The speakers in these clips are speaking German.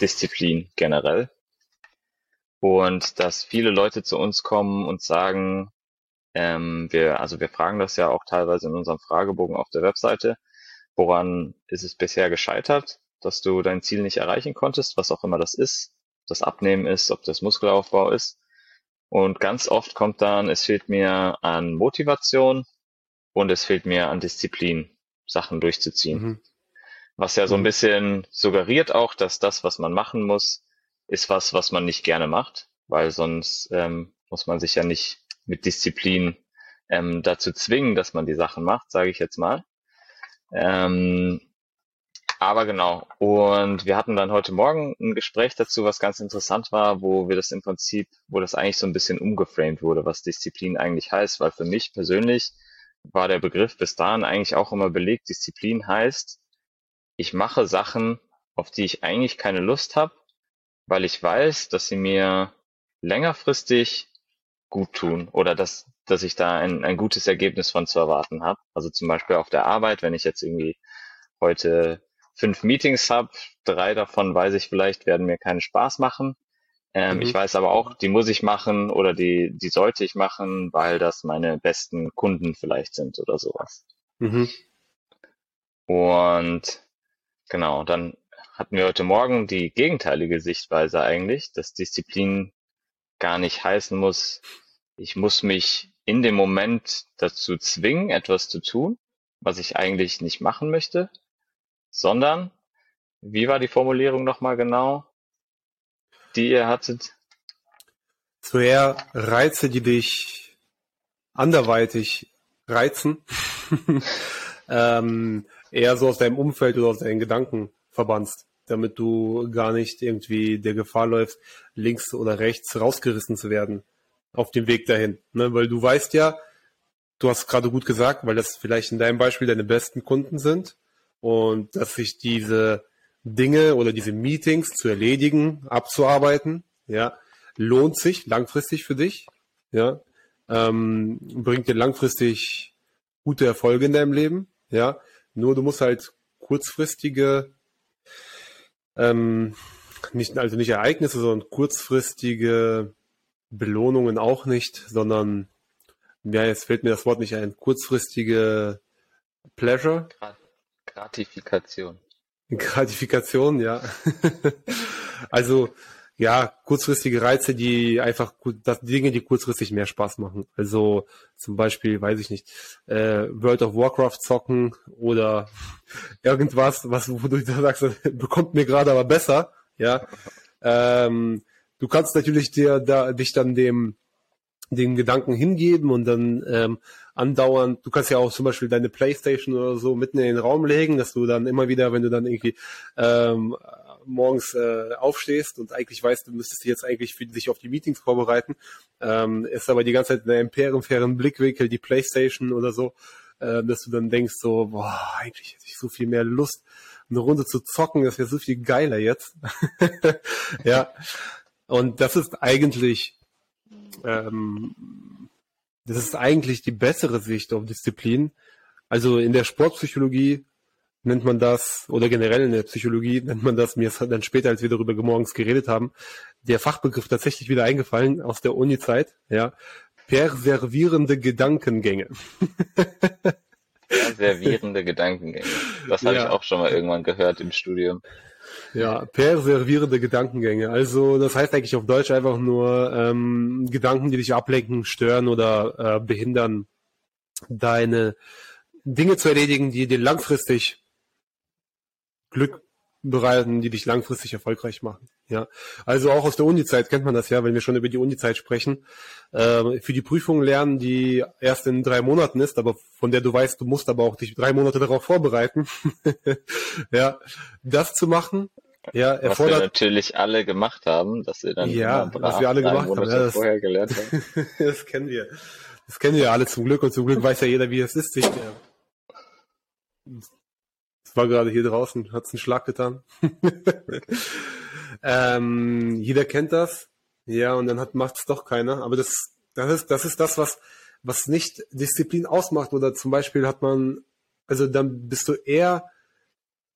Disziplin generell. Und dass viele Leute zu uns kommen und sagen, ähm, wir, also wir fragen das ja auch teilweise in unserem Fragebogen auf der Webseite, woran ist es bisher gescheitert, dass du dein Ziel nicht erreichen konntest, was auch immer das ist, das Abnehmen ist, ob das Muskelaufbau ist. Und ganz oft kommt dann, es fehlt mir an Motivation und es fehlt mir an Disziplin, Sachen durchzuziehen. Mhm. Was ja so ein mhm. bisschen suggeriert auch, dass das, was man machen muss, ist was, was man nicht gerne macht, weil sonst ähm, muss man sich ja nicht mit Disziplin ähm, dazu zwingen, dass man die Sachen macht, sage ich jetzt mal. Ähm, aber genau. Und wir hatten dann heute Morgen ein Gespräch dazu, was ganz interessant war, wo wir das im Prinzip, wo das eigentlich so ein bisschen umgeframed wurde, was Disziplin eigentlich heißt, weil für mich persönlich war der Begriff bis dahin eigentlich auch immer belegt. Disziplin heißt, ich mache Sachen, auf die ich eigentlich keine Lust habe, weil ich weiß, dass sie mir längerfristig gut tun oder dass, dass ich da ein, ein gutes Ergebnis von zu erwarten habe. Also zum Beispiel auf der Arbeit, wenn ich jetzt irgendwie heute fünf Meetings habe, drei davon weiß ich vielleicht, werden mir keinen Spaß machen. Ähm, mhm. Ich weiß aber auch, die muss ich machen oder die, die sollte ich machen, weil das meine besten Kunden vielleicht sind oder sowas. Mhm. Und genau, dann hatten wir heute Morgen die gegenteilige Sichtweise eigentlich, dass Disziplin gar nicht heißen muss, ich muss mich in dem Moment dazu zwingen, etwas zu tun, was ich eigentlich nicht machen möchte, sondern, wie war die Formulierung nochmal genau, die ihr hattet? So eher Reize, die dich anderweitig reizen, ähm, eher so aus deinem Umfeld oder aus deinen Gedanken verbannst damit du gar nicht irgendwie der Gefahr läufst, links oder rechts rausgerissen zu werden auf dem Weg dahin. Ne? Weil du weißt ja, du hast gerade gut gesagt, weil das vielleicht in deinem Beispiel deine besten Kunden sind und dass sich diese Dinge oder diese Meetings zu erledigen, abzuarbeiten, ja, lohnt sich langfristig für dich, ja, ähm, bringt dir langfristig gute Erfolge in deinem Leben, ja. Nur du musst halt kurzfristige ähm, nicht, also nicht Ereignisse, sondern kurzfristige Belohnungen auch nicht, sondern ja, jetzt fällt mir das Wort nicht ein, kurzfristige Pleasure. Gratifikation. Gratifikation, ja. also ja, kurzfristige Reize, die einfach das Dinge, die kurzfristig mehr Spaß machen. Also zum Beispiel, weiß ich nicht, äh, World of Warcraft zocken oder irgendwas, was wo du sagst, bekommt mir gerade aber besser. Ja, ähm, du kannst natürlich dir da dich dann dem den Gedanken hingeben und dann ähm, andauernd, du kannst ja auch zum Beispiel deine Playstation oder so mitten in den Raum legen, dass du dann immer wieder, wenn du dann irgendwie ähm, morgens äh, aufstehst und eigentlich weißt, du müsstest jetzt eigentlich für dich auf die Meetings vorbereiten, ähm, ist aber die ganze Zeit in einem periferen Blickwinkel die Playstation oder so, äh, dass du dann denkst so, boah, eigentlich hätte ich so viel mehr Lust, eine Runde zu zocken, das wäre so viel geiler jetzt. ja. Und das ist eigentlich, ähm, das ist eigentlich die bessere Sicht auf Disziplin. Also in der Sportpsychologie nennt man das, oder generell in der Psychologie nennt man das, mir ist dann später, als wir darüber morgens geredet haben, der Fachbegriff tatsächlich wieder eingefallen aus der Uni-Zeit, ja, perservierende Gedankengänge. Perservierende Gedankengänge. Das habe ja. ich auch schon mal irgendwann gehört im Studium. Ja, perservierende Gedankengänge. Also das heißt eigentlich auf Deutsch einfach nur ähm, Gedanken, die dich ablenken, stören oder äh, behindern, deine Dinge zu erledigen, die dir langfristig Glück bereiten, die dich langfristig erfolgreich machen. Ja, also auch aus der Uni-Zeit kennt man das ja, wenn wir schon über die Uni-Zeit sprechen. Äh, für die Prüfung lernen, die erst in drei Monaten ist, aber von der du weißt, du musst aber auch dich drei Monate darauf vorbereiten. ja, das zu machen, ja, erfordert. Was wir natürlich alle gemacht haben, dass wir dann ja, was wir alle gemacht haben, ja, das, vorher gelernt haben. das kennen wir. Das kennen wir alle zum Glück und zum Glück weiß ja jeder, wie es ist, sich der es war gerade hier draußen, hat es einen Schlag getan. ähm, jeder kennt das. Ja, und dann macht es doch keiner. Aber das, das ist, das ist das, was, was nicht Disziplin ausmacht. Oder zum Beispiel hat man, also dann bist du eher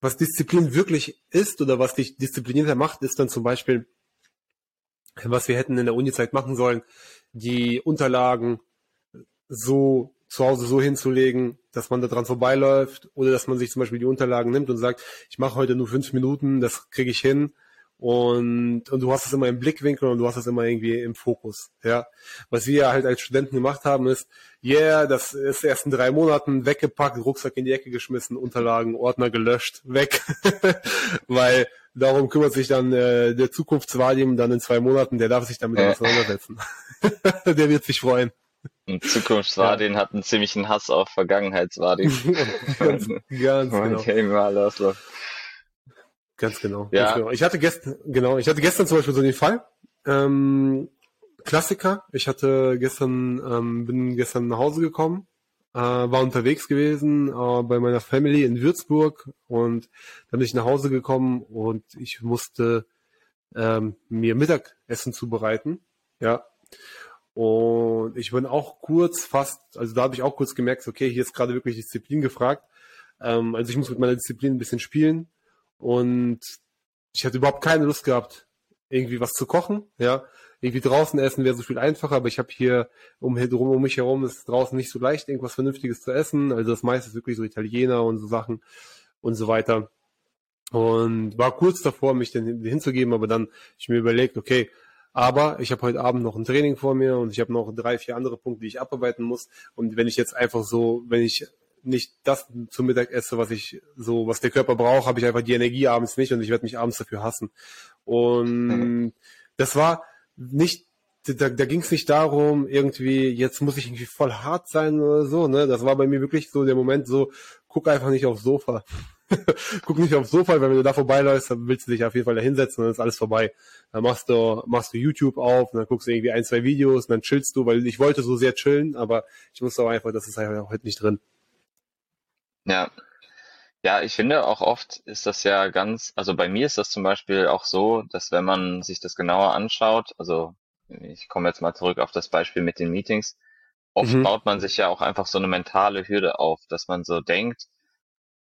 was Disziplin wirklich ist oder was dich disziplinierter macht, ist dann zum Beispiel, was wir hätten in der Uni-Zeit machen sollen, die Unterlagen so zu Hause so hinzulegen, dass man da dran vorbeiläuft oder dass man sich zum Beispiel die Unterlagen nimmt und sagt, ich mache heute nur fünf Minuten, das kriege ich hin und, und du hast es immer im Blickwinkel und du hast es immer irgendwie im Fokus. Ja, was wir halt als Studenten gemacht haben ist, yeah, das ist erst in drei Monaten weggepackt, Rucksack in die Ecke geschmissen, Unterlagen, Ordner gelöscht, weg, weil darum kümmert sich dann äh, der Zukunftsvalium dann in zwei Monaten, der darf sich damit ja. auseinandersetzen. der wird sich freuen. Und Zukunftsvardin ja. hat einen ziemlichen Hass auf Vergangenheitsvardin. ganz, ganz genau. Ganz genau. Ja. Ganz genau. Ich hatte gestern, genau, ich hatte gestern zum Beispiel so den Fall. Ähm, Klassiker. Ich hatte gestern, ähm, bin gestern nach Hause gekommen, äh, war unterwegs gewesen äh, bei meiner Family in Würzburg und dann bin ich nach Hause gekommen und ich musste ähm, mir Mittagessen zubereiten. Ja. Und ich bin auch kurz fast, also da habe ich auch kurz gemerkt, okay, hier ist gerade wirklich Disziplin gefragt. Ähm, also ich muss mit meiner Disziplin ein bisschen spielen. Und ich hatte überhaupt keine Lust gehabt, irgendwie was zu kochen. Ja, irgendwie draußen essen wäre so viel einfacher, aber ich habe hier um, um mich herum ist draußen nicht so leicht, irgendwas Vernünftiges zu essen. Also das meiste ist wirklich so Italiener und so Sachen und so weiter. Und war kurz davor, mich dann hinzugeben, aber dann ich mir überlegt, okay, aber ich habe heute Abend noch ein Training vor mir und ich habe noch drei, vier andere Punkte, die ich abarbeiten muss. Und wenn ich jetzt einfach so, wenn ich nicht das zum Mittag esse, was ich so, was der Körper braucht, habe ich einfach die Energie abends nicht und ich werde mich abends dafür hassen. Und mhm. das war nicht, da, da ging es nicht darum, irgendwie, jetzt muss ich irgendwie voll hart sein oder so, ne? Das war bei mir wirklich so der Moment so, guck einfach nicht aufs Sofa. guck nicht aufs Sofa, wenn du da vorbeiläufst, dann willst du dich auf jeden Fall da hinsetzen und dann ist alles vorbei. Dann machst du, machst du YouTube auf und dann guckst du irgendwie ein, zwei Videos und dann chillst du, weil ich wollte so sehr chillen, aber ich musste auch einfach, das ist einfach heute nicht drin. Ja. Ja, ich finde auch oft ist das ja ganz, also bei mir ist das zum Beispiel auch so, dass wenn man sich das genauer anschaut, also ich komme jetzt mal zurück auf das Beispiel mit den Meetings, oft mhm. baut man sich ja auch einfach so eine mentale Hürde auf, dass man so denkt,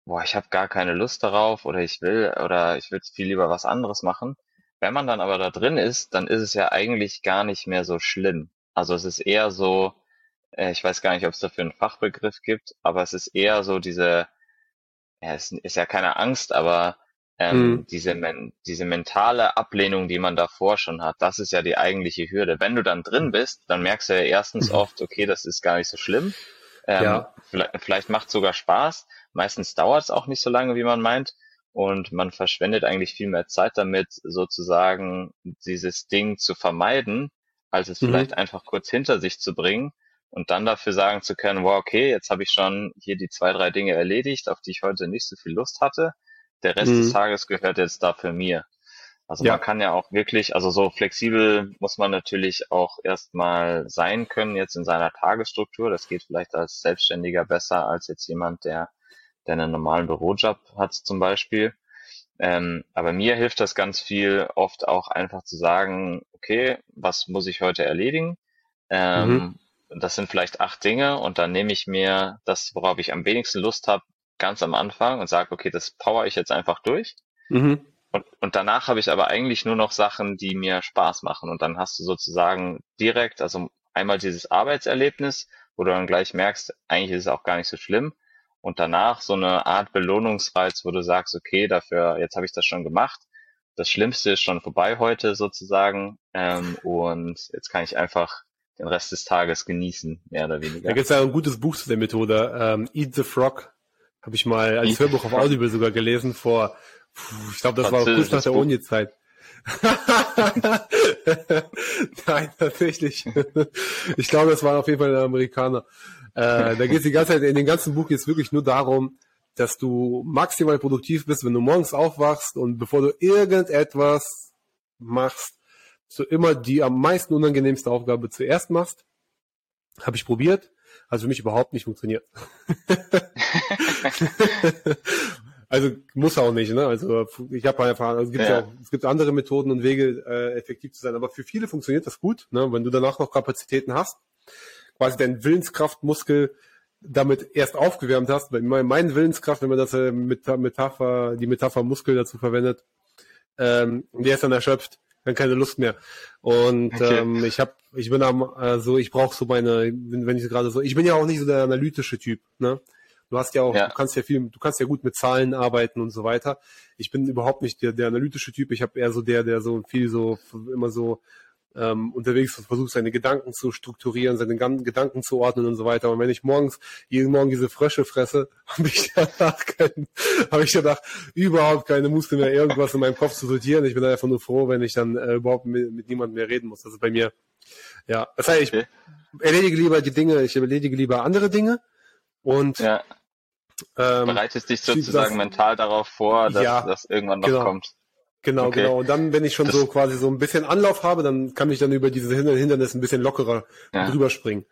boah, ich habe gar keine Lust darauf oder ich will oder ich würde viel lieber was anderes machen. Wenn man dann aber da drin ist, dann ist es ja eigentlich gar nicht mehr so schlimm. Also es ist eher so, äh, ich weiß gar nicht, ob es dafür einen Fachbegriff gibt, aber es ist eher so diese, ja, es ist ja keine Angst, aber ähm, mhm. diese, men diese mentale Ablehnung, die man davor schon hat, das ist ja die eigentliche Hürde. Wenn du dann drin bist, dann merkst du ja erstens mhm. oft, okay, das ist gar nicht so schlimm. Ähm, ja. vielleicht, vielleicht macht sogar Spaß. Meistens dauert es auch nicht so lange, wie man meint. Und man verschwendet eigentlich viel mehr Zeit damit, sozusagen dieses Ding zu vermeiden, als es mhm. vielleicht einfach kurz hinter sich zu bringen und dann dafür sagen zu können, wow, okay, jetzt habe ich schon hier die zwei, drei Dinge erledigt, auf die ich heute nicht so viel Lust hatte. Der Rest mhm. des Tages gehört jetzt dafür mir. Also ja. man kann ja auch wirklich, also so flexibel muss man natürlich auch erstmal sein können jetzt in seiner Tagesstruktur. Das geht vielleicht als Selbstständiger besser als jetzt jemand, der, der einen normalen Bürojob hat zum Beispiel. Ähm, aber mir hilft das ganz viel, oft auch einfach zu sagen, okay, was muss ich heute erledigen? Ähm, mhm das sind vielleicht acht Dinge und dann nehme ich mir das, worauf ich am wenigsten Lust habe, ganz am Anfang und sage, okay, das power ich jetzt einfach durch. Mhm. Und, und danach habe ich aber eigentlich nur noch Sachen, die mir Spaß machen. Und dann hast du sozusagen direkt, also einmal dieses Arbeitserlebnis, wo du dann gleich merkst, eigentlich ist es auch gar nicht so schlimm. Und danach so eine Art Belohnungsreiz, wo du sagst, okay, dafür, jetzt habe ich das schon gemacht. Das Schlimmste ist schon vorbei heute sozusagen. Ähm, und jetzt kann ich einfach den Rest des Tages genießen, mehr oder weniger. Da gibt es ja ein gutes Buch zu der Methode, ähm, Eat the Frog. Habe ich mal als Eat Hörbuch auf Audible sogar gelesen vor, ich glaube, das war kurz nach der Uni-Zeit. Nein, tatsächlich. Ich glaube, das war auf jeden Fall ein Amerikaner. Äh, da geht es die ganze Zeit, in dem ganzen Buch geht es wirklich nur darum, dass du maximal produktiv bist, wenn du morgens aufwachst und bevor du irgendetwas machst, so immer die am meisten unangenehmste Aufgabe zuerst machst. Habe ich probiert, also für mich überhaupt nicht funktioniert. also muss auch nicht, ne? Also ich habe einfach, also es gibt ja. ja. auch, es gibt andere Methoden und Wege, äh, effektiv zu sein, aber für viele funktioniert das gut, ne? Wenn du danach noch Kapazitäten hast, quasi dein Willenskraftmuskel damit erst aufgewärmt hast, weil mein Willenskraft, wenn man das äh, mit Metapher, die Metapher Muskel dazu verwendet, ähm, der ist dann erschöpft, dann keine Lust mehr. Und okay. ähm, ich habe, ich bin am, äh, so, ich brauche so meine, wenn ich gerade so, ich bin ja auch nicht so der analytische Typ, ne? Du hast ja auch, ja. du kannst ja viel, du kannst ja gut mit Zahlen arbeiten und so weiter. Ich bin überhaupt nicht der, der analytische Typ. Ich habe eher so der, der so viel so immer so ähm, unterwegs und versucht, seine Gedanken zu strukturieren, seine Gedanken zu ordnen und so weiter. Und wenn ich morgens jeden Morgen diese Frösche fresse, habe ich danach kein, habe ich danach überhaupt keine Muße mehr, irgendwas in meinem Kopf zu sortieren. Ich bin einfach nur froh, wenn ich dann äh, überhaupt mit, mit niemandem mehr reden muss. Das ist bei mir, ja. Das heißt, ich erledige lieber die Dinge, ich erledige lieber andere Dinge und ja. ähm, bereitest dich sozusagen das, mental darauf vor, dass ja, das irgendwann noch genau. kommt. Genau, okay. genau. Und dann, wenn ich schon das so quasi so ein bisschen Anlauf habe, dann kann ich dann über diese Hindernisse ein bisschen lockerer ja. drüber springen.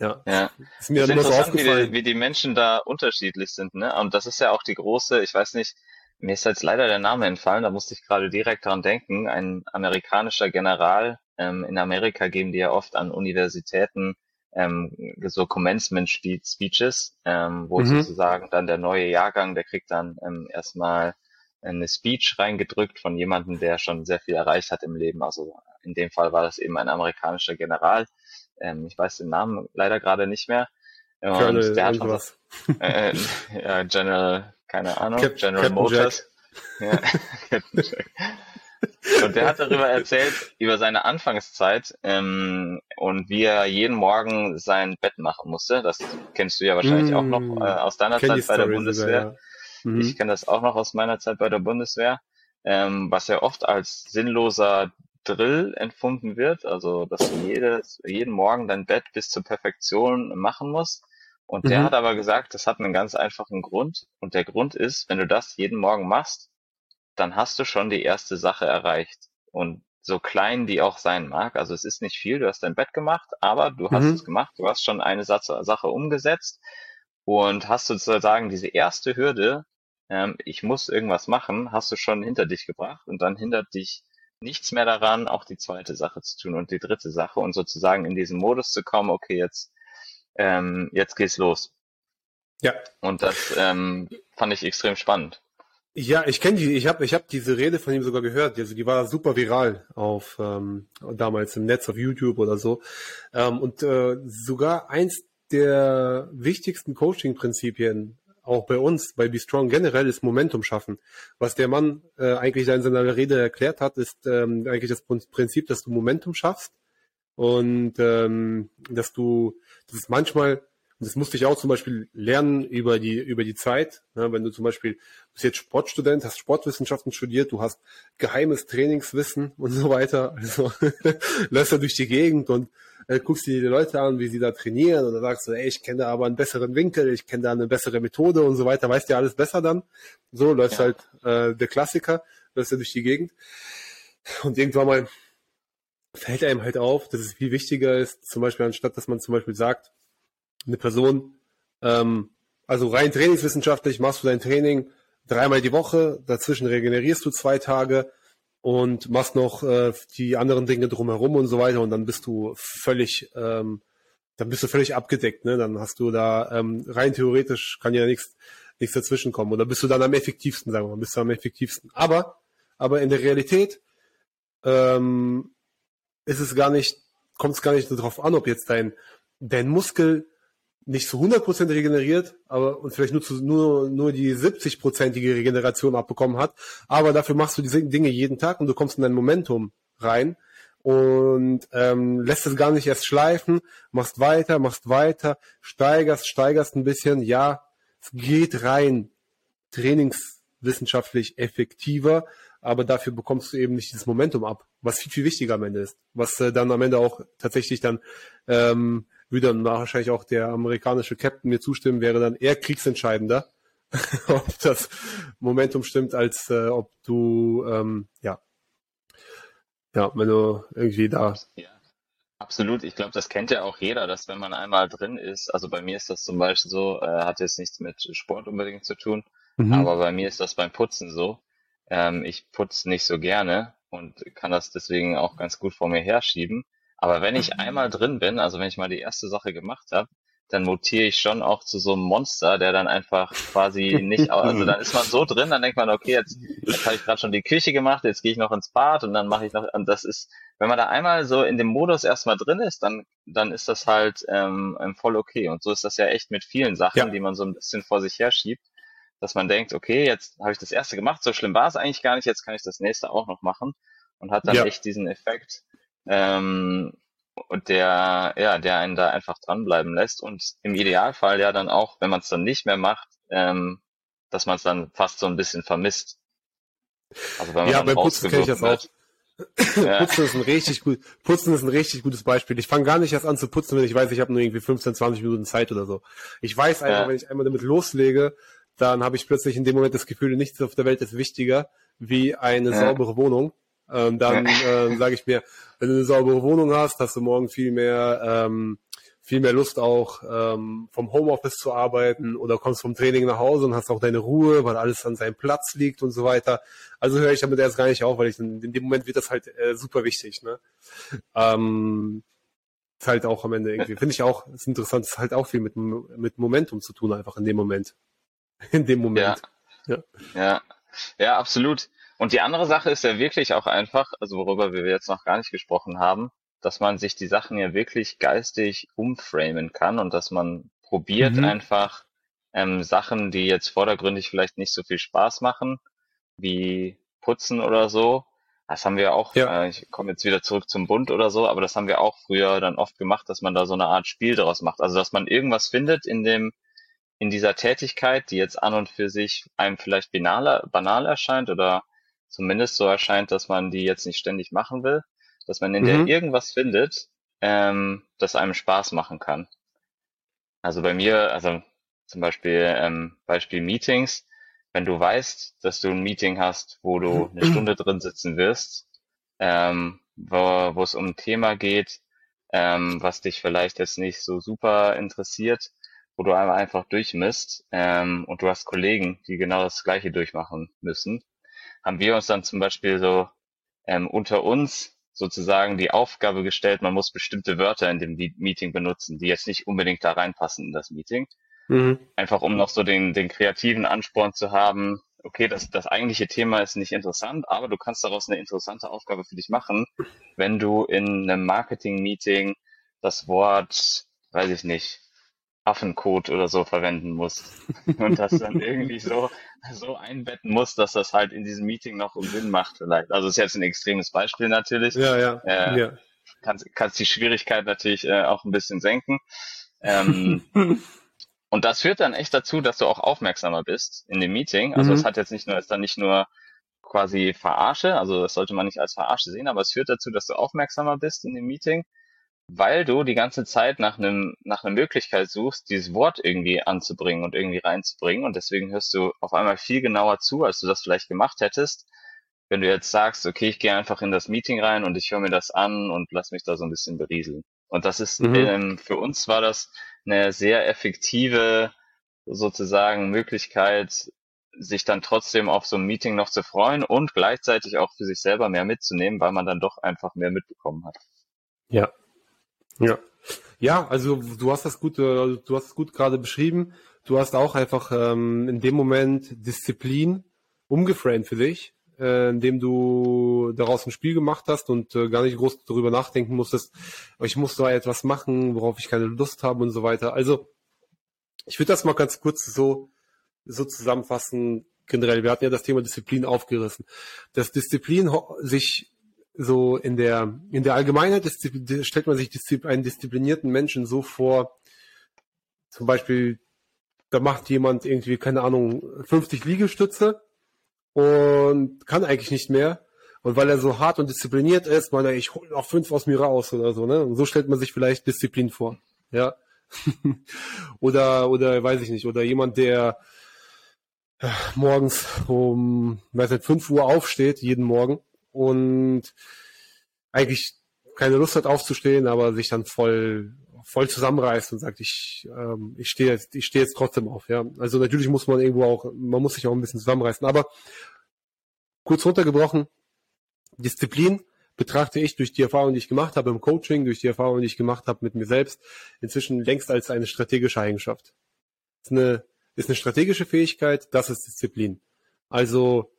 Ja. ja. Ist mir dann immer so aufgefallen. Wie die, wie die Menschen da unterschiedlich sind, ne? Und das ist ja auch die große, ich weiß nicht, mir ist jetzt leider der Name entfallen, da musste ich gerade direkt dran denken. Ein amerikanischer General, ähm, in Amerika geben die ja oft an Universitäten ähm, so Commencement Speeches, ähm, wo mhm. sozusagen dann der neue Jahrgang, der kriegt dann ähm, erstmal eine Speech reingedrückt von jemandem, der schon sehr viel erreicht hat im Leben. Also in dem Fall war das eben ein amerikanischer General. Ähm, ich weiß den Namen leider gerade nicht mehr. Und Colonel der hat was. Äh, ja, General, keine Ahnung, Cap General Captain Motors. Ja, Captain Jack. Und der hat darüber erzählt, über seine Anfangszeit ähm, und wie er jeden Morgen sein Bett machen musste. Das kennst du ja wahrscheinlich mm, auch noch äh, aus deiner Zeit bei der Bundeswehr. Sogar, ja. Mhm. Ich kenne das auch noch aus meiner Zeit bei der Bundeswehr, ähm, was ja oft als sinnloser Drill empfunden wird, also dass du jedes, jeden Morgen dein Bett bis zur Perfektion machen musst. Und der mhm. hat aber gesagt, das hat einen ganz einfachen Grund. Und der Grund ist, wenn du das jeden Morgen machst, dann hast du schon die erste Sache erreicht. Und so klein die auch sein mag, also es ist nicht viel, du hast dein Bett gemacht, aber du hast mhm. es gemacht, du hast schon eine Sache umgesetzt und hast sozusagen diese erste Hürde ähm, ich muss irgendwas machen, hast du schon hinter dich gebracht und dann hindert dich nichts mehr daran, auch die zweite Sache zu tun und die dritte Sache und sozusagen in diesen Modus zu kommen, okay, jetzt, ähm, jetzt geht's los. Ja. Und das ähm, fand ich extrem spannend. Ja, ich kenne die, ich habe ich hab diese Rede von ihm sogar gehört. Also die war super viral auf ähm, damals im Netz auf YouTube oder so. Ähm, und äh, sogar eins der wichtigsten Coaching-Prinzipien auch bei uns, bei Be Strong generell ist Momentum schaffen. Was der Mann äh, eigentlich in seiner Rede erklärt hat, ist ähm, eigentlich das Prinzip, dass du Momentum schaffst und ähm, dass du, das ist manchmal, das musste ich auch zum Beispiel lernen über die über die Zeit. Ne? Wenn du zum Beispiel bist jetzt Sportstudent, hast Sportwissenschaften studiert, du hast geheimes Trainingswissen und so weiter. Also läufst du durch die Gegend und äh, guckst dir die Leute an, wie sie da trainieren und dann sagst du, ey, ich kenne da aber einen besseren Winkel, ich kenne da eine bessere Methode und so weiter, weißt ja alles besser dann. So läuft ja. halt äh, der Klassiker, läufst du durch die Gegend. Und irgendwann mal fällt einem halt auf, dass es viel wichtiger ist, zum Beispiel anstatt, dass man zum Beispiel sagt, eine Person, ähm, also rein trainingswissenschaftlich machst du dein Training dreimal die Woche, dazwischen regenerierst du zwei Tage, und machst noch äh, die anderen Dinge drumherum und so weiter und dann bist du völlig, ähm, dann bist du völlig abgedeckt, ne? Dann hast du da ähm, rein theoretisch kann ja nichts nichts dazwischen kommen. Oder bist du dann am effektivsten, sagen wir mal, bist du am effektivsten. Aber, aber in der Realität ähm, ist es gar nicht, kommt es gar nicht darauf an, ob jetzt dein, dein Muskel nicht zu 100% regeneriert, aber und vielleicht nur, zu, nur, nur die 70%ige Regeneration abbekommen hat, aber dafür machst du diese Dinge jeden Tag und du kommst in dein Momentum rein. Und ähm, lässt es gar nicht erst schleifen, machst weiter, machst weiter, steigerst, steigerst ein bisschen, ja, es geht rein trainingswissenschaftlich effektiver, aber dafür bekommst du eben nicht dieses Momentum ab, was viel, viel wichtiger am Ende ist, was äh, dann am Ende auch tatsächlich dann ähm, würde dann wahrscheinlich auch der amerikanische Captain mir zustimmen, wäre dann eher kriegsentscheidender, ob das Momentum stimmt, als äh, ob du, ähm, ja, ja, wenn du irgendwie da. Ja, absolut. Ich glaube, das kennt ja auch jeder, dass wenn man einmal drin ist, also bei mir ist das zum Beispiel so, äh, hat jetzt nichts mit Sport unbedingt zu tun, mhm. aber bei mir ist das beim Putzen so. Ähm, ich putze nicht so gerne und kann das deswegen auch ganz gut vor mir herschieben. Aber wenn ich einmal drin bin, also wenn ich mal die erste Sache gemacht habe, dann mutiere ich schon auch zu so einem Monster, der dann einfach quasi nicht, also dann ist man so drin, dann denkt man, okay, jetzt, jetzt habe ich gerade schon die Küche gemacht, jetzt gehe ich noch ins Bad und dann mache ich noch, und das ist, wenn man da einmal so in dem Modus erstmal drin ist, dann, dann ist das halt ähm, ähm voll okay. Und so ist das ja echt mit vielen Sachen, ja. die man so ein bisschen vor sich her schiebt, dass man denkt, okay, jetzt habe ich das erste gemacht, so schlimm war es eigentlich gar nicht, jetzt kann ich das nächste auch noch machen und hat dann ja. echt diesen Effekt, ähm, und der, ja, der einen da einfach dranbleiben lässt und im Idealfall ja dann auch, wenn man es dann nicht mehr macht, ähm, dass man es dann fast so ein bisschen vermisst. Also wenn man ja, beim Putzen kenne ich das auch. Ja. Putzen ist ein richtig gut, Putzen ist ein richtig gutes Beispiel. Ich fange gar nicht erst an zu putzen, wenn ich weiß, ich habe nur irgendwie 15, 20 Minuten Zeit oder so. Ich weiß einfach, ja. wenn ich einmal damit loslege, dann habe ich plötzlich in dem Moment das Gefühl, nichts auf der Welt ist wichtiger wie eine ja. saubere Wohnung. Ähm, dann äh, sage ich mir, wenn du eine saubere Wohnung hast, hast du morgen viel mehr, ähm, viel mehr Lust auch ähm, vom Homeoffice zu arbeiten oder kommst vom Training nach Hause und hast auch deine Ruhe, weil alles an seinem Platz liegt und so weiter. Also höre ich damit erst gar nicht auf, weil ich in, in dem Moment wird das halt äh, super wichtig. Ne? Ähm, ist halt auch am Ende irgendwie, finde ich auch, ist interessant, ist halt auch viel mit, mit Momentum zu tun, einfach in dem Moment. In dem Moment. Ja. Ja, ja. ja absolut. Und die andere Sache ist ja wirklich auch einfach, also worüber wir jetzt noch gar nicht gesprochen haben, dass man sich die Sachen ja wirklich geistig umframen kann und dass man probiert mhm. einfach ähm, Sachen, die jetzt vordergründig vielleicht nicht so viel Spaß machen, wie Putzen oder so. Das haben wir auch, ja. äh, ich komme jetzt wieder zurück zum Bund oder so, aber das haben wir auch früher dann oft gemacht, dass man da so eine Art Spiel daraus macht. Also dass man irgendwas findet in dem, in dieser Tätigkeit, die jetzt an und für sich einem vielleicht banal, banal erscheint oder zumindest so erscheint, dass man die jetzt nicht ständig machen will, dass man in mhm. der irgendwas findet, ähm, das einem Spaß machen kann. Also bei mir, also zum Beispiel ähm, Beispiel Meetings, wenn du weißt, dass du ein Meeting hast, wo du eine Stunde drin sitzen wirst, ähm, wo, wo es um ein Thema geht, ähm, was dich vielleicht jetzt nicht so super interessiert, wo du einmal einfach durchmisst ähm, und du hast Kollegen, die genau das gleiche durchmachen müssen, haben wir uns dann zum Beispiel so ähm, unter uns sozusagen die Aufgabe gestellt, man muss bestimmte Wörter in dem Meeting benutzen, die jetzt nicht unbedingt da reinpassen in das Meeting. Mhm. Einfach um noch so den, den kreativen Ansporn zu haben, okay, das, das eigentliche Thema ist nicht interessant, aber du kannst daraus eine interessante Aufgabe für dich machen, wenn du in einem Marketing-Meeting das Wort, weiß ich nicht, Affencode oder so verwenden musst und das dann irgendwie so, so einbetten musst, dass das halt in diesem Meeting noch Sinn macht vielleicht. Also ist jetzt ein extremes Beispiel natürlich. Ja, ja. Äh, ja. Kannst, kannst die Schwierigkeit natürlich äh, auch ein bisschen senken. Ähm, und das führt dann echt dazu, dass du auch aufmerksamer bist in dem Meeting. Also mhm. es hat jetzt nicht nur, ist dann nicht nur quasi Verarsche, also das sollte man nicht als Verarsche sehen, aber es führt dazu, dass du aufmerksamer bist in dem Meeting weil du die ganze Zeit nach einem nach einer Möglichkeit suchst, dieses Wort irgendwie anzubringen und irgendwie reinzubringen und deswegen hörst du auf einmal viel genauer zu, als du das vielleicht gemacht hättest, wenn du jetzt sagst, okay, ich gehe einfach in das Meeting rein und ich höre mir das an und lass mich da so ein bisschen berieseln. Und das ist mhm. ähm, für uns war das eine sehr effektive sozusagen Möglichkeit, sich dann trotzdem auf so ein Meeting noch zu freuen und gleichzeitig auch für sich selber mehr mitzunehmen, weil man dann doch einfach mehr mitbekommen hat. Ja, ja. Ja, also du hast das gut, äh, du hast es gut gerade beschrieben. Du hast auch einfach ähm, in dem Moment Disziplin umgeframed für dich, äh, indem du daraus ein Spiel gemacht hast und äh, gar nicht groß darüber nachdenken musstest, ich muss da etwas machen, worauf ich keine Lust habe und so weiter. Also ich würde das mal ganz kurz so, so zusammenfassen. Generell, wir hatten ja das Thema Disziplin aufgerissen. Dass Disziplin sich so in der, in der Allgemeinheit stellt man sich einen disziplinierten Menschen so vor, zum Beispiel, da macht jemand irgendwie, keine Ahnung, 50 Liegestütze und kann eigentlich nicht mehr. Und weil er so hart und diszipliniert ist, meint er, ich hole noch fünf aus mir raus oder so, ne? Und so stellt man sich vielleicht Disziplin vor. Ja. oder, oder, weiß ich nicht, oder jemand, der äh, morgens um, weiß nicht, 5 Uhr aufsteht, jeden Morgen und eigentlich keine Lust hat aufzustehen, aber sich dann voll voll zusammenreißt und sagt, ich ähm, ich stehe jetzt ich stehe jetzt trotzdem auf, ja. Also natürlich muss man irgendwo auch man muss sich auch ein bisschen zusammenreißen, aber kurz runtergebrochen Disziplin betrachte ich durch die Erfahrung, die ich gemacht habe im Coaching, durch die Erfahrung, die ich gemacht habe mit mir selbst, inzwischen längst als eine strategische Eigenschaft. Ist eine, ist eine strategische Fähigkeit, das ist Disziplin. Also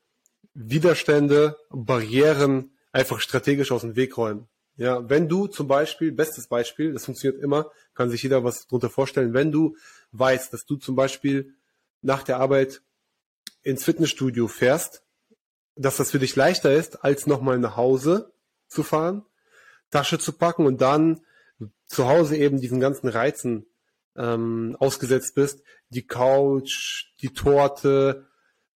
Widerstände, Barrieren einfach strategisch aus dem Weg räumen. Ja, wenn du zum Beispiel, bestes Beispiel, das funktioniert immer, kann sich jeder was drunter vorstellen, wenn du weißt, dass du zum Beispiel nach der Arbeit ins Fitnessstudio fährst, dass das für dich leichter ist, als nochmal nach Hause zu fahren, Tasche zu packen und dann zu Hause eben diesen ganzen Reizen ähm, ausgesetzt bist, die Couch, die Torte,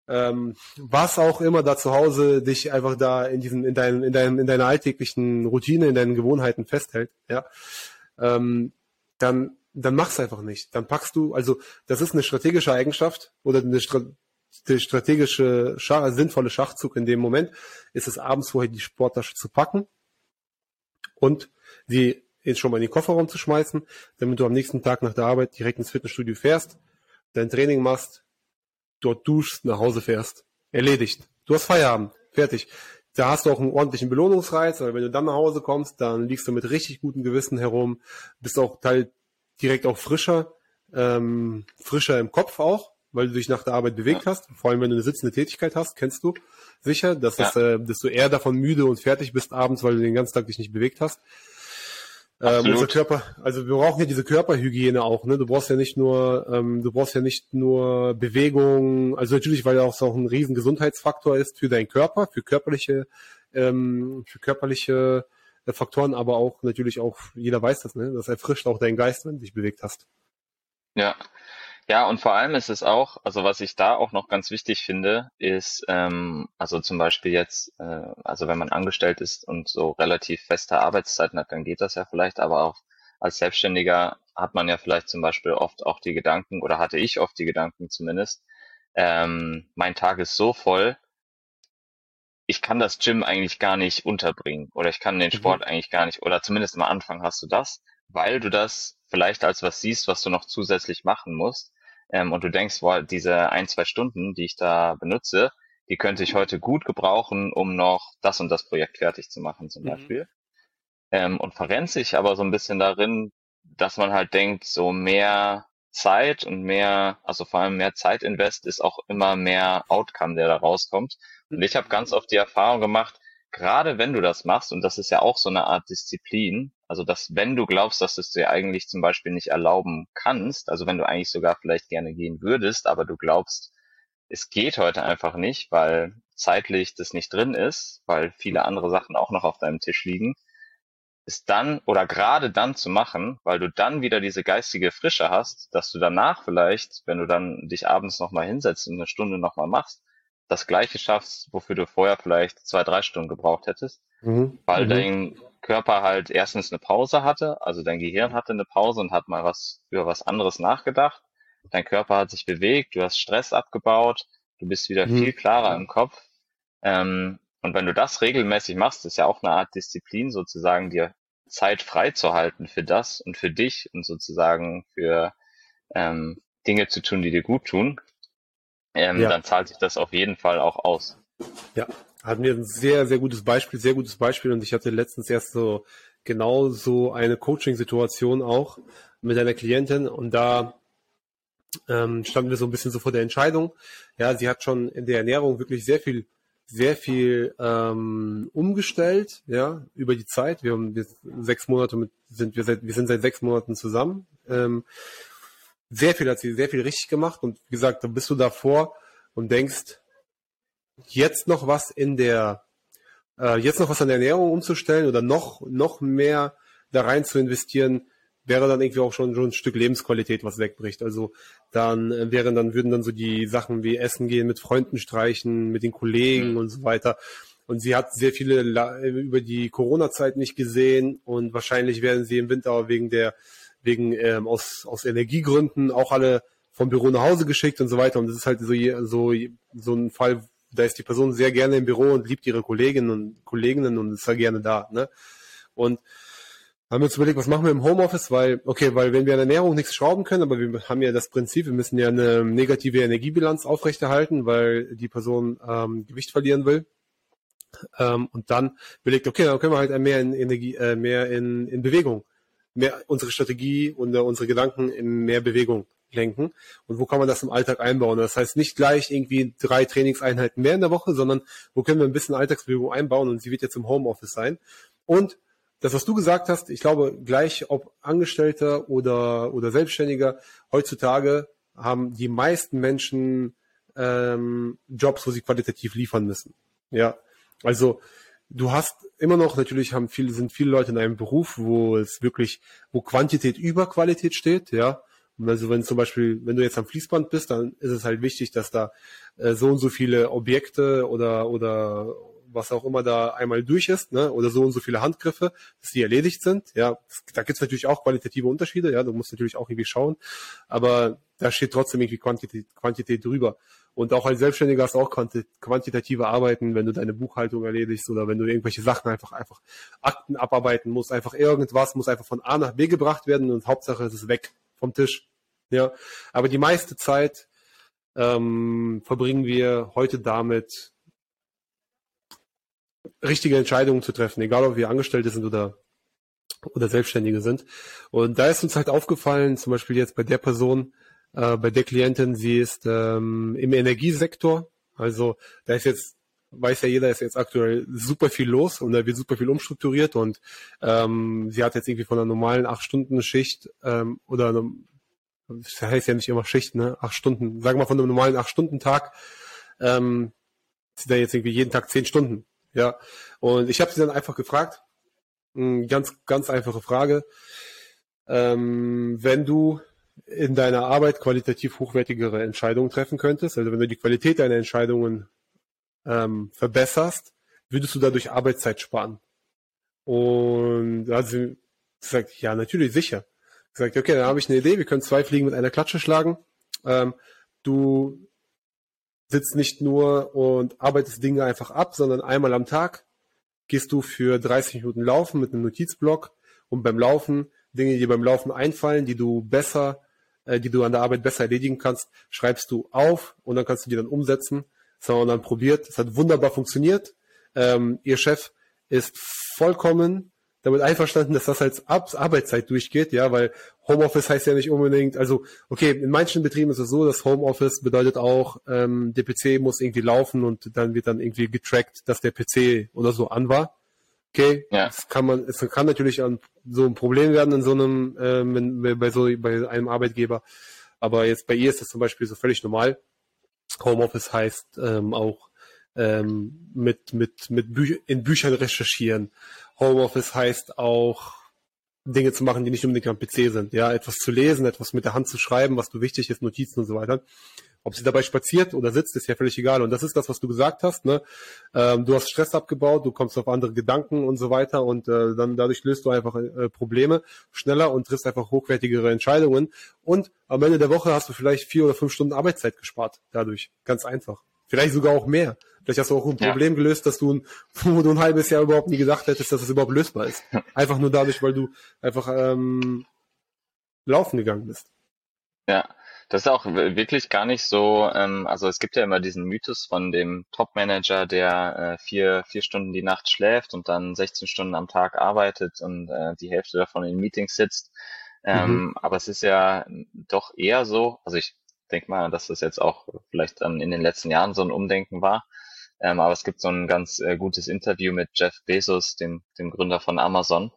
ähm, was auch immer da zu Hause dich einfach da in diesen, in deinem, in deinem, in deiner alltäglichen Routine, in deinen Gewohnheiten festhält, ja, ähm, dann, dann mach's einfach nicht. Dann packst du, also das ist eine strategische Eigenschaft oder eine der strategische, Schach, sinnvolle Schachzug in dem Moment ist es abends vorher die Sporttasche zu packen und sie jetzt schon mal in den Kofferraum zu schmeißen, damit du am nächsten Tag nach der Arbeit direkt ins Fitnessstudio fährst, dein Training machst, dort duschst, nach Hause fährst. Erledigt. Du hast Feierabend. Fertig. Da hast du auch einen ordentlichen Belohnungsreiz, weil wenn du dann nach Hause kommst, dann liegst du mit richtig gutem Gewissen herum, bist auch teil direkt auch frischer, ähm, frischer im Kopf auch, weil du dich nach der Arbeit bewegt ja. hast. Vor allem, wenn du eine sitzende Tätigkeit hast, kennst du sicher, dass, ja. das, äh, dass du eher davon müde und fertig bist abends, weil du den ganzen Tag dich nicht bewegt hast. Ähm, unser Körper, also wir brauchen ja diese Körperhygiene auch, ne? Du brauchst ja nicht nur, ähm, du brauchst ja nicht nur Bewegung, also natürlich, weil das auch ein riesen Gesundheitsfaktor ist für deinen Körper, für körperliche, ähm, für körperliche äh, Faktoren, aber auch natürlich auch, jeder weiß das, ne? Das erfrischt auch deinen Geist, wenn du dich bewegt hast. Ja, ja, und vor allem ist es auch, also was ich da auch noch ganz wichtig finde, ist, ähm, also zum Beispiel jetzt, äh, also wenn man angestellt ist und so relativ feste Arbeitszeiten hat, dann geht das ja vielleicht, aber auch als Selbstständiger hat man ja vielleicht zum Beispiel oft auch die Gedanken, oder hatte ich oft die Gedanken zumindest, ähm, mein Tag ist so voll, ich kann das Gym eigentlich gar nicht unterbringen oder ich kann den mhm. Sport mhm. eigentlich gar nicht, oder zumindest am Anfang hast du das, weil du das vielleicht als was siehst, was du noch zusätzlich machen musst ähm, und du denkst, boah, diese ein, zwei Stunden, die ich da benutze, die könnte ich heute gut gebrauchen, um noch das und das Projekt fertig zu machen zum mhm. Beispiel. Ähm, und verrennt sich aber so ein bisschen darin, dass man halt denkt, so mehr Zeit und mehr, also vor allem mehr Zeitinvest ist auch immer mehr Outcome, der da rauskommt. Und ich habe ganz oft die Erfahrung gemacht, gerade wenn du das machst, und das ist ja auch so eine Art Disziplin, also dass wenn du glaubst, dass du es dir eigentlich zum Beispiel nicht erlauben kannst, also wenn du eigentlich sogar vielleicht gerne gehen würdest, aber du glaubst, es geht heute einfach nicht, weil zeitlich das nicht drin ist, weil viele andere Sachen auch noch auf deinem Tisch liegen, ist dann oder gerade dann zu machen, weil du dann wieder diese geistige Frische hast, dass du danach vielleicht, wenn du dann dich abends nochmal hinsetzt und eine Stunde nochmal machst, das gleiche schaffst, wofür du vorher vielleicht zwei, drei Stunden gebraucht hättest, mhm. weil mhm. dein Körper halt erstens eine Pause hatte, also dein Gehirn hatte eine Pause und hat mal was über was anderes nachgedacht. Dein Körper hat sich bewegt, du hast Stress abgebaut, du bist wieder mhm. viel klarer im Kopf. Ähm, und wenn du das regelmäßig machst, ist ja auch eine Art Disziplin, sozusagen dir Zeit freizuhalten für das und für dich und sozusagen für ähm, Dinge zu tun, die dir gut tun, ähm, ja. dann zahlt sich das auf jeden Fall auch aus. Ja, hatten wir ein sehr, sehr gutes Beispiel, sehr gutes Beispiel und ich hatte letztens erst so genau so eine Coaching-Situation auch mit einer Klientin und da ähm, standen wir so ein bisschen so vor der Entscheidung. Ja, sie hat schon in der Ernährung wirklich sehr viel, sehr viel ähm, umgestellt, ja, über die Zeit. Wir haben wir sechs Monate mit, sind wir seit, wir sind seit sechs Monaten zusammen. Ähm, sehr viel hat sie sehr viel richtig gemacht und wie gesagt, dann bist du davor und denkst, jetzt noch was in der, äh, jetzt noch was an der Ernährung umzustellen oder noch, noch mehr da rein zu investieren, wäre dann irgendwie auch schon, schon ein Stück Lebensqualität, was wegbricht. Also dann äh, wären dann, würden dann so die Sachen wie Essen gehen, mit Freunden streichen, mit den Kollegen mhm. und so weiter. Und sie hat sehr viele über die Corona-Zeit nicht gesehen und wahrscheinlich werden sie im Winter wegen der wegen ähm, aus, aus Energiegründen auch alle vom Büro nach Hause geschickt und so weiter. Und das ist halt so, so, so ein Fall, da ist die Person sehr gerne im Büro und liebt ihre Kolleginnen und Kolleginnen und ist da gerne da. Ne? Und haben wir uns überlegt, was machen wir im Homeoffice, weil, okay, weil wenn wir an Ernährung nichts schrauben können, aber wir haben ja das Prinzip, wir müssen ja eine negative Energiebilanz aufrechterhalten, weil die Person ähm, Gewicht verlieren will. Ähm, und dann überlegt, okay, dann können wir halt mehr in Energie, äh, mehr in, in Bewegung, mehr unsere Strategie und äh, unsere Gedanken in mehr Bewegung lenken und wo kann man das im Alltag einbauen. Das heißt nicht gleich irgendwie drei Trainingseinheiten mehr in der Woche, sondern wo können wir ein bisschen Alltagsbewegung einbauen und sie wird jetzt im Homeoffice sein. Und das, was du gesagt hast, ich glaube, gleich ob Angestellter oder, oder Selbstständiger, heutzutage haben die meisten Menschen ähm, Jobs, wo sie qualitativ liefern müssen. Ja, also du hast immer noch, natürlich haben viele, sind viele Leute in einem Beruf, wo es wirklich, wo Quantität über Qualität steht, ja. Also wenn zum Beispiel, wenn du jetzt am Fließband bist, dann ist es halt wichtig, dass da äh, so und so viele Objekte oder oder was auch immer da einmal durch ist, ne, oder so und so viele Handgriffe, dass die erledigt sind. Ja, da gibt's natürlich auch qualitative Unterschiede, ja, du musst natürlich auch irgendwie schauen, aber da steht trotzdem irgendwie Quantität, Quantität drüber. Und auch als Selbstständiger hast du auch quantitative Arbeiten, wenn du deine Buchhaltung erledigst oder wenn du irgendwelche Sachen einfach, einfach Akten abarbeiten musst, einfach irgendwas muss einfach von A nach B gebracht werden und Hauptsache es ist weg vom Tisch. Ja, aber die meiste Zeit ähm, verbringen wir heute damit, richtige Entscheidungen zu treffen, egal ob wir Angestellte sind oder oder Selbstständige sind. Und da ist uns halt aufgefallen, zum Beispiel jetzt bei der Person, äh, bei der Klientin, sie ist ähm, im Energiesektor. Also da ist jetzt, weiß ja jeder, ist jetzt aktuell super viel los und da wird super viel umstrukturiert und ähm, sie hat jetzt irgendwie von einer normalen acht Stunden Schicht ähm, oder einem, das heißt ja nicht immer Schicht, ne? Acht Stunden, sagen wir von einem normalen acht Stunden Tag, ähm, sie da jetzt irgendwie jeden Tag zehn Stunden. Ja. Und ich habe sie dann einfach gefragt, ganz, ganz einfache Frage. Ähm, wenn du in deiner Arbeit qualitativ hochwertigere Entscheidungen treffen könntest, also wenn du die Qualität deiner Entscheidungen ähm, verbesserst, würdest du dadurch Arbeitszeit sparen. Und da hat sie gesagt, ja, natürlich, sicher. Gesagt, okay, dann habe ich eine Idee, wir können zwei Fliegen mit einer Klatsche schlagen. Ähm, du sitzt nicht nur und arbeitest Dinge einfach ab, sondern einmal am Tag gehst du für 30 Minuten laufen mit einem Notizblock und beim Laufen Dinge, die dir beim Laufen einfallen, die du besser äh, die du an der Arbeit besser erledigen kannst, schreibst du auf und dann kannst du die dann umsetzen. So, und dann probiert. Es hat wunderbar funktioniert. Ähm, ihr Chef ist vollkommen damit einverstanden, dass das als Arbeitszeit durchgeht, ja, weil Homeoffice heißt ja nicht unbedingt, also okay, in manchen Betrieben ist es so, dass Homeoffice bedeutet auch, ähm, der PC muss irgendwie laufen und dann wird dann irgendwie getrackt, dass der PC oder so an war. Okay, ja. das kann man, es kann natürlich an so ein Problem werden in so einem, ähm, bei so bei einem Arbeitgeber. Aber jetzt bei ihr ist das zum Beispiel so völlig normal. Homeoffice heißt ähm, auch ähm, mit mit mit Bü in Büchern recherchieren. Homeoffice heißt auch Dinge zu machen, die nicht unbedingt am PC sind. Ja, etwas zu lesen, etwas mit der Hand zu schreiben, was du wichtig ist, Notizen und so weiter. Ob sie dabei spaziert oder sitzt, ist ja völlig egal. Und das ist das, was du gesagt hast. Ne? Ähm, du hast Stress abgebaut, du kommst auf andere Gedanken und so weiter und äh, dann dadurch löst du einfach äh, Probleme schneller und triffst einfach hochwertigere Entscheidungen. Und am Ende der Woche hast du vielleicht vier oder fünf Stunden Arbeitszeit gespart dadurch. Ganz einfach. Vielleicht sogar auch mehr. Vielleicht hast du auch ein Problem ja. gelöst, dass du, wo du ein halbes Jahr überhaupt nie gedacht hättest, dass es das überhaupt lösbar ist. Einfach nur dadurch, weil du einfach ähm, laufen gegangen bist. Ja, das ist auch wirklich gar nicht so, ähm, also es gibt ja immer diesen Mythos von dem Top-Manager, der äh, vier, vier Stunden die Nacht schläft und dann 16 Stunden am Tag arbeitet und äh, die Hälfte davon in Meetings sitzt. Ähm, mhm. Aber es ist ja doch eher so, also ich denke mal, dass das jetzt auch vielleicht dann in den letzten Jahren so ein Umdenken war. Ähm, aber es gibt so ein ganz äh, gutes Interview mit Jeff Bezos, dem, dem Gründer von Amazon,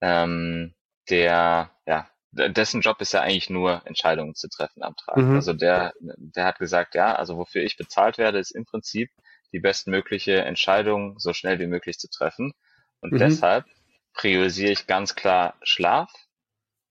ähm, der ja dessen Job ist ja eigentlich nur Entscheidungen zu treffen am Tag. Mhm. Also der, der hat gesagt, ja, also wofür ich bezahlt werde, ist im Prinzip die bestmögliche Entscheidung so schnell wie möglich zu treffen. Und mhm. deshalb priorisiere ich ganz klar Schlaf,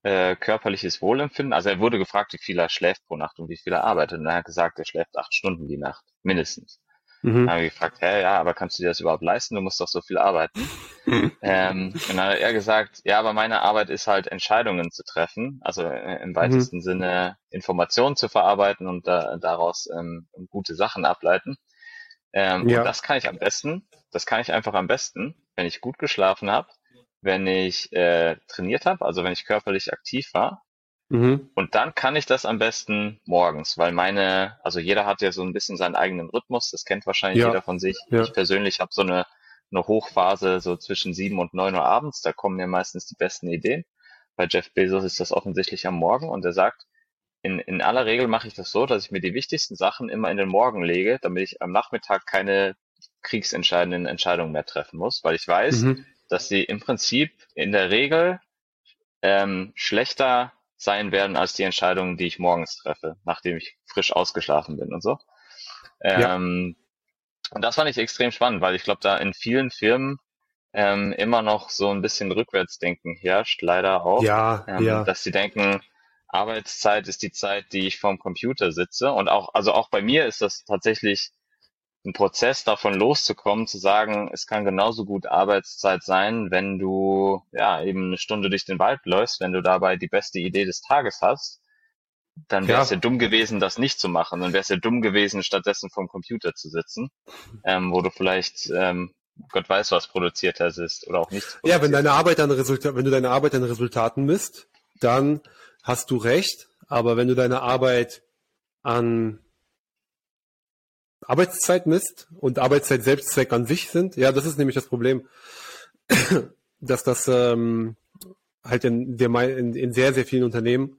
äh, körperliches Wohlempfinden. Also er wurde gefragt, wie viel er schläft pro Nacht und wie viel er arbeitet. Und er hat gesagt, er schläft acht Stunden die Nacht, mindestens. Mhm. Dann habe ich gefragt, hä, ja, aber kannst du dir das überhaupt leisten? Du musst doch so viel arbeiten. Mhm. Ähm, und dann hat er gesagt, ja, aber meine Arbeit ist halt Entscheidungen zu treffen, also äh, im weitesten mhm. Sinne Informationen zu verarbeiten und da, daraus ähm, gute Sachen ableiten. Ähm, ja. Und das kann ich am besten, das kann ich einfach am besten, wenn ich gut geschlafen habe, wenn ich äh, trainiert habe, also wenn ich körperlich aktiv war Mhm. Und dann kann ich das am besten morgens, weil meine, also jeder hat ja so ein bisschen seinen eigenen Rhythmus, das kennt wahrscheinlich ja. jeder von sich. Ja. Ich persönlich habe so eine eine Hochphase so zwischen sieben und neun Uhr abends. Da kommen mir meistens die besten Ideen. Bei Jeff Bezos ist das offensichtlich am Morgen und er sagt, in, in aller Regel mache ich das so, dass ich mir die wichtigsten Sachen immer in den Morgen lege, damit ich am Nachmittag keine kriegsentscheidenden Entscheidungen mehr treffen muss, weil ich weiß, mhm. dass sie im Prinzip in der Regel ähm, schlechter sein werden als die Entscheidungen, die ich morgens treffe, nachdem ich frisch ausgeschlafen bin und so. Ähm, ja. Und das fand ich extrem spannend, weil ich glaube, da in vielen Firmen ähm, immer noch so ein bisschen Rückwärtsdenken herrscht, leider auch. Ja, ähm, ja. Dass sie denken, Arbeitszeit ist die Zeit, die ich vorm Computer sitze. Und auch, also auch bei mir ist das tatsächlich ein Prozess, davon loszukommen, zu sagen, es kann genauso gut Arbeitszeit sein, wenn du ja eben eine Stunde durch den Wald läufst, wenn du dabei die beste Idee des Tages hast, dann wäre es ja. ja. dumm gewesen, das nicht zu machen. Dann wäre es ja dumm gewesen, stattdessen vom Computer zu sitzen, ähm, wo du vielleicht ähm, Gott weiß, was produziert hast oder auch nicht. Ja, wenn deine Arbeit an Resultat, wenn du deine Arbeit an Resultaten misst, dann hast du recht. Aber wenn du deine Arbeit an Arbeitszeit misst und Arbeitszeit Selbstzweck an sich sind, ja, das ist nämlich das Problem, dass das ähm, halt in, der, in, in sehr, sehr vielen Unternehmen,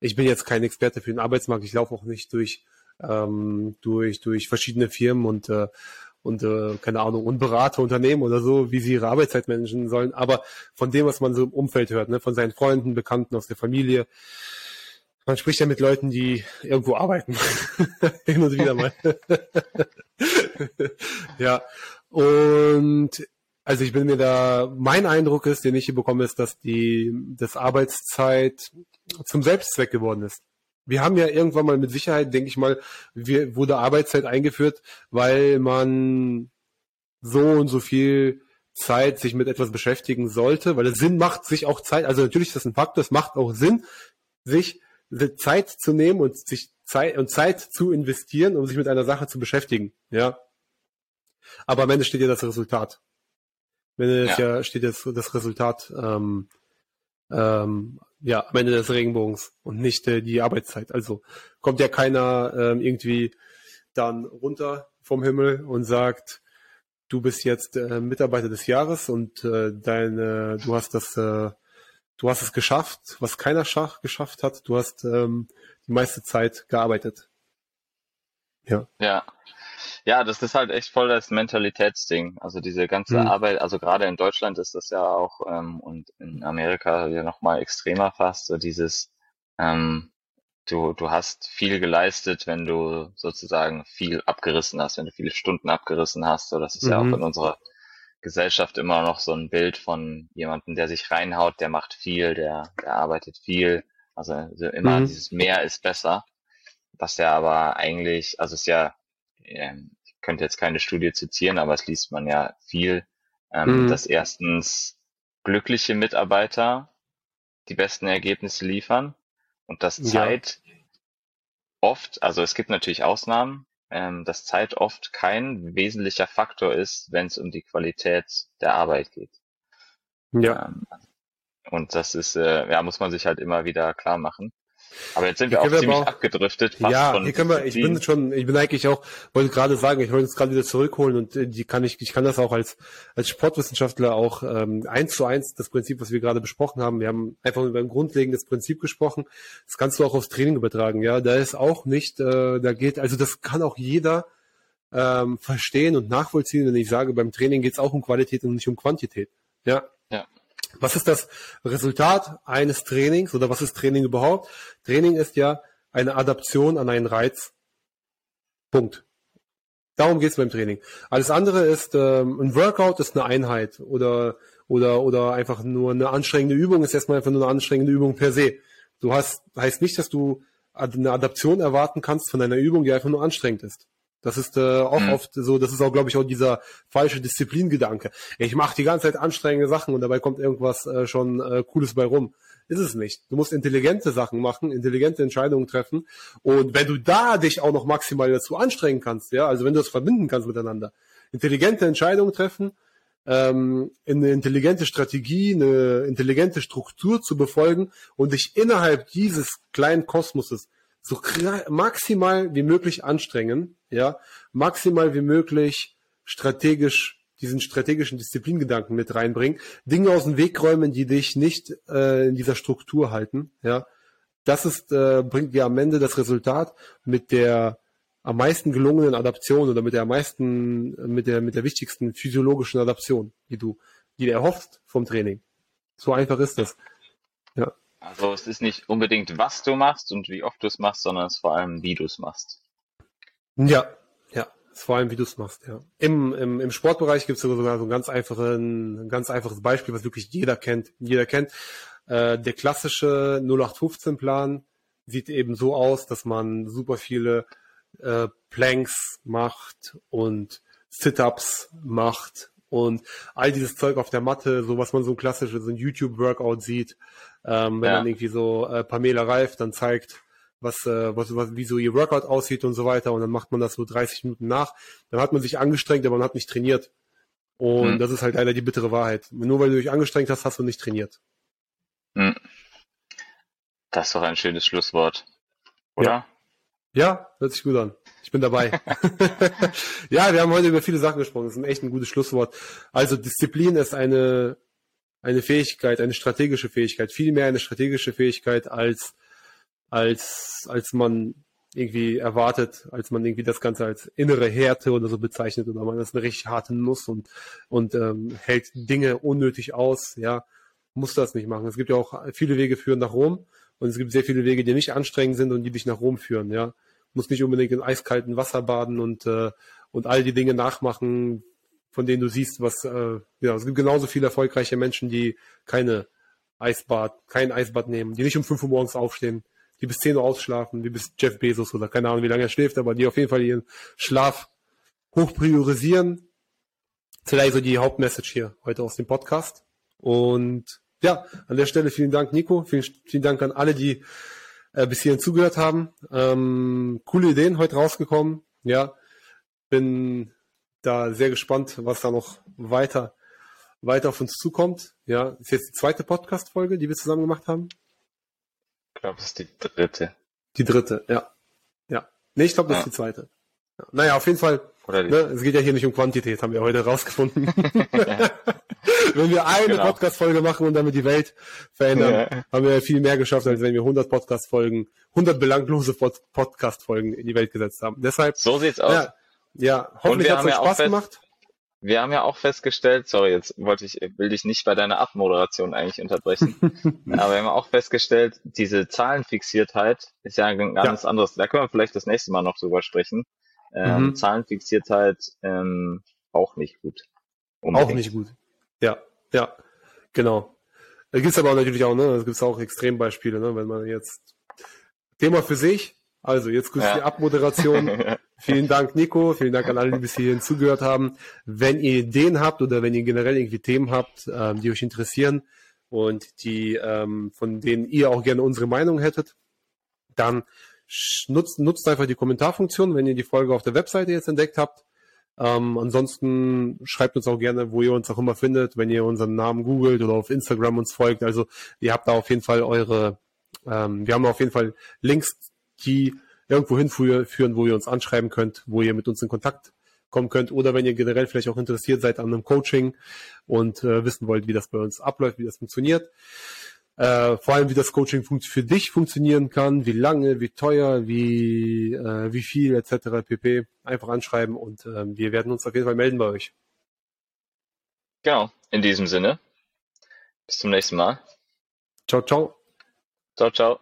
ich bin jetzt kein Experte für den Arbeitsmarkt, ich laufe auch nicht durch, ähm, durch, durch verschiedene Firmen und äh, und äh, keine Ahnung und Berater, Unternehmen oder so, wie sie ihre Arbeitszeit managen sollen. Aber von dem, was man so im Umfeld hört, ne, von seinen Freunden, Bekannten aus der Familie, man spricht ja mit Leuten, die irgendwo arbeiten. Hin und wieder mal. ja. Und also ich bin mir da, mein Eindruck ist, den ich hier bekomme, ist, dass die, das Arbeitszeit zum Selbstzweck geworden ist. Wir haben ja irgendwann mal mit Sicherheit, denke ich mal, wir, wurde Arbeitszeit eingeführt, weil man so und so viel Zeit sich mit etwas beschäftigen sollte, weil es Sinn macht, sich auch Zeit, also natürlich ist das ein Faktor, es macht auch Sinn, sich Zeit zu nehmen und sich Zeit und Zeit zu investieren, um sich mit einer Sache zu beschäftigen, ja. Aber am Ende steht ja das Resultat. Am Ende ja. ja steht jetzt das Resultat ähm, ähm, ja am Ende des Regenbogens und nicht äh, die Arbeitszeit. Also kommt ja keiner ähm, irgendwie dann runter vom Himmel und sagt, du bist jetzt äh, Mitarbeiter des Jahres und äh, deine, du hast das äh, du hast es geschafft, was keiner Schach geschafft hat. Du hast ähm, die meiste Zeit gearbeitet. Ja. Ja. Ja, das ist halt echt voll das Mentalitätsding. Also diese ganze mhm. Arbeit, also gerade in Deutschland ist das ja auch ähm, und in Amerika ja nochmal extremer fast, so dieses, ähm, du, du hast viel geleistet, wenn du sozusagen viel abgerissen hast, wenn du viele Stunden abgerissen hast. So, das ist mhm. ja auch mhm. in unserer Gesellschaft immer noch so ein Bild von jemandem, der sich reinhaut, der macht viel, der, der arbeitet viel. Also, also immer mhm. dieses mehr ist besser. Was ja aber eigentlich, also es ist ja, ähm, ich könnte jetzt keine Studie zitieren, aber es liest man ja viel, ähm, mhm. dass erstens glückliche Mitarbeiter die besten Ergebnisse liefern und dass Zeit ja. oft, also es gibt natürlich Ausnahmen, ähm, dass Zeit oft kein wesentlicher Faktor ist, wenn es um die Qualität der Arbeit geht. Ja. Ähm, und das ist, äh, ja, muss man sich halt immer wieder klar machen. Aber jetzt sind wir auch ziemlich auch, abgedriftet. Ja, hier können wir, ich bin schon, ich bin eigentlich auch, wollte gerade sagen, ich wollte es gerade wieder zurückholen und äh, die kann ich, ich kann das auch als, als Sportwissenschaftler auch ähm, eins zu eins, das Prinzip, was wir gerade besprochen haben. Wir haben einfach über ein grundlegendes Prinzip gesprochen. Das kannst du auch aufs Training übertragen, ja. Da ist auch nicht, äh, da geht, also das kann auch jeder ähm, verstehen und nachvollziehen, wenn ich sage, beim Training geht es auch um Qualität und nicht um Quantität. Ja. Was ist das Resultat eines Trainings oder was ist Training überhaupt? Training ist ja eine Adaption an einen Reiz. Punkt. Darum geht's beim Training. Alles andere ist ähm, ein Workout ist eine Einheit oder oder oder einfach nur eine anstrengende Übung ist erstmal einfach nur eine anstrengende Übung per se. Du hast heißt nicht, dass du eine Adaption erwarten kannst von einer Übung, die einfach nur anstrengend ist. Das ist äh, auch mhm. oft so, das ist auch, glaube ich, auch dieser falsche Disziplingedanke. Ich mache die ganze Zeit anstrengende Sachen und dabei kommt irgendwas äh, schon äh, Cooles bei rum. Ist es nicht. Du musst intelligente Sachen machen, intelligente Entscheidungen treffen. Und wenn du da dich auch noch maximal dazu anstrengen kannst, ja, also wenn du das verbinden kannst miteinander, intelligente Entscheidungen treffen, ähm, eine intelligente Strategie, eine intelligente Struktur zu befolgen und dich innerhalb dieses kleinen Kosmoses so maximal wie möglich anstrengen, ja, maximal wie möglich strategisch diesen strategischen Disziplingedanken mit reinbringen, Dinge aus dem Weg räumen, die dich nicht äh, in dieser Struktur halten, ja. Das ist, äh, bringt dir am Ende das Resultat mit der am meisten gelungenen Adaption oder mit der am meisten, mit der, mit der wichtigsten physiologischen Adaption, die du, die du erhoffst vom Training. So einfach ist das. Ja. Also es ist nicht unbedingt, was du machst und wie oft du es machst, sondern es ist vor allem, wie du es machst. Ja, ja, es ist vor allem, wie du es machst, ja. Im, im, im Sportbereich gibt es sogar so ein ganz, einfachen, ein ganz einfaches Beispiel, was wirklich jeder kennt. Jeder kennt. Äh, der klassische 0815-Plan sieht eben so aus, dass man super viele äh, Planks macht und Sit-Ups macht und all dieses Zeug auf der Matte, so was man so klassisch so ein YouTube-Workout sieht, ähm, wenn ja. dann irgendwie so äh, Pamela Reif dann zeigt, was, äh, was, was, wie so ihr Workout aussieht und so weiter und dann macht man das so 30 Minuten nach, dann hat man sich angestrengt, aber man hat nicht trainiert. Und hm. das ist halt leider die bittere Wahrheit. Nur weil du dich angestrengt hast, hast du nicht trainiert. Hm. Das ist doch ein schönes Schlusswort. Oder? Ja. Ja, hört sich gut an. Ich bin dabei. ja, wir haben heute über viele Sachen gesprochen. Das ist ein echt ein gutes Schlusswort. Also Disziplin ist eine, eine Fähigkeit, eine strategische Fähigkeit, viel mehr eine strategische Fähigkeit als, als, als man irgendwie erwartet, als man irgendwie das Ganze als innere Härte oder so bezeichnet oder man ist eine richtig harte Nuss und, und ähm, hält Dinge unnötig aus, ja, muss das nicht machen. Es gibt ja auch viele Wege führen nach Rom und es gibt sehr viele Wege, die nicht anstrengend sind und die dich nach Rom führen, ja muss nicht unbedingt in eiskalten Wasser baden und, äh, und all die Dinge nachmachen, von denen du siehst, was, äh, ja, es gibt genauso viele erfolgreiche Menschen, die keine Eisbad, kein Eisbad nehmen, die nicht um 5 Uhr morgens aufstehen, die bis 10 Uhr ausschlafen, wie bis Jeff Bezos oder keine Ahnung, wie lange er schläft, aber die auf jeden Fall ihren Schlaf hoch priorisieren. Vielleicht so die Hauptmessage hier heute aus dem Podcast. Und ja, an der Stelle vielen Dank, Nico. Vielen, vielen Dank an alle, die äh, bis hierhin zugehört haben. Ähm, coole Ideen heute rausgekommen. Ja, bin da sehr gespannt, was da noch weiter, weiter auf uns zukommt. Ja, ist jetzt die zweite Podcast-Folge, die wir zusammen gemacht haben. Ich glaube, es ist die dritte. Die dritte, ja. Ja. Nee, ich glaube, das ja. ist die zweite. Ja. Naja, auf jeden Fall. Ne, es geht ja hier nicht um Quantität, haben wir heute rausgefunden. wenn wir eine genau. Podcast-Folge machen und damit die Welt verändern, ja. haben wir viel mehr geschafft, als wenn wir 100 Podcast-Folgen, 100 belanglose Podcast-Folgen in die Welt gesetzt haben. Deshalb. So sieht's aus. Ja, ja hoffentlich hat es euch Spaß gemacht. Wir haben ja auch festgestellt, sorry, jetzt wollte ich, will dich nicht bei deiner Abmoderation eigentlich unterbrechen, aber wir haben auch festgestellt, diese Zahlenfixiertheit ist ja ein ganz ja. anderes. Da können wir vielleicht das nächste Mal noch drüber sprechen. Ähm, mhm. Zahlenfixiertheit ähm, auch nicht gut. Unbedingt. Auch nicht gut. Ja, ja, genau. Da gibt es aber natürlich auch, ne, da gibt es auch Extrembeispiele, ne, wenn man jetzt Thema für sich. Also jetzt kurz ja. die Abmoderation. vielen Dank, Nico. Vielen Dank an alle, die bis hierhin zugehört haben. Wenn ihr Ideen habt oder wenn ihr generell irgendwie Themen habt, ähm, die euch interessieren und die ähm, von denen ihr auch gerne unsere Meinung hättet, dann nutzt, nutzt einfach die Kommentarfunktion, wenn ihr die Folge auf der Webseite jetzt entdeckt habt. Ähm, ansonsten schreibt uns auch gerne, wo ihr uns auch immer findet, wenn ihr unseren Namen googelt oder auf Instagram uns folgt. Also ihr habt da auf jeden Fall eure, ähm, wir haben auf jeden Fall Links, die irgendwo hinführen, wo ihr uns anschreiben könnt, wo ihr mit uns in Kontakt kommen könnt oder wenn ihr generell vielleicht auch interessiert seid an einem Coaching und äh, wissen wollt, wie das bei uns abläuft, wie das funktioniert. Äh, vor allem, wie das Coaching für dich funktionieren kann, wie lange, wie teuer, wie, äh, wie viel etc. pp. Einfach anschreiben und äh, wir werden uns auf jeden Fall melden bei euch. Genau, in diesem Sinne. Bis zum nächsten Mal. Ciao, ciao. Ciao, ciao.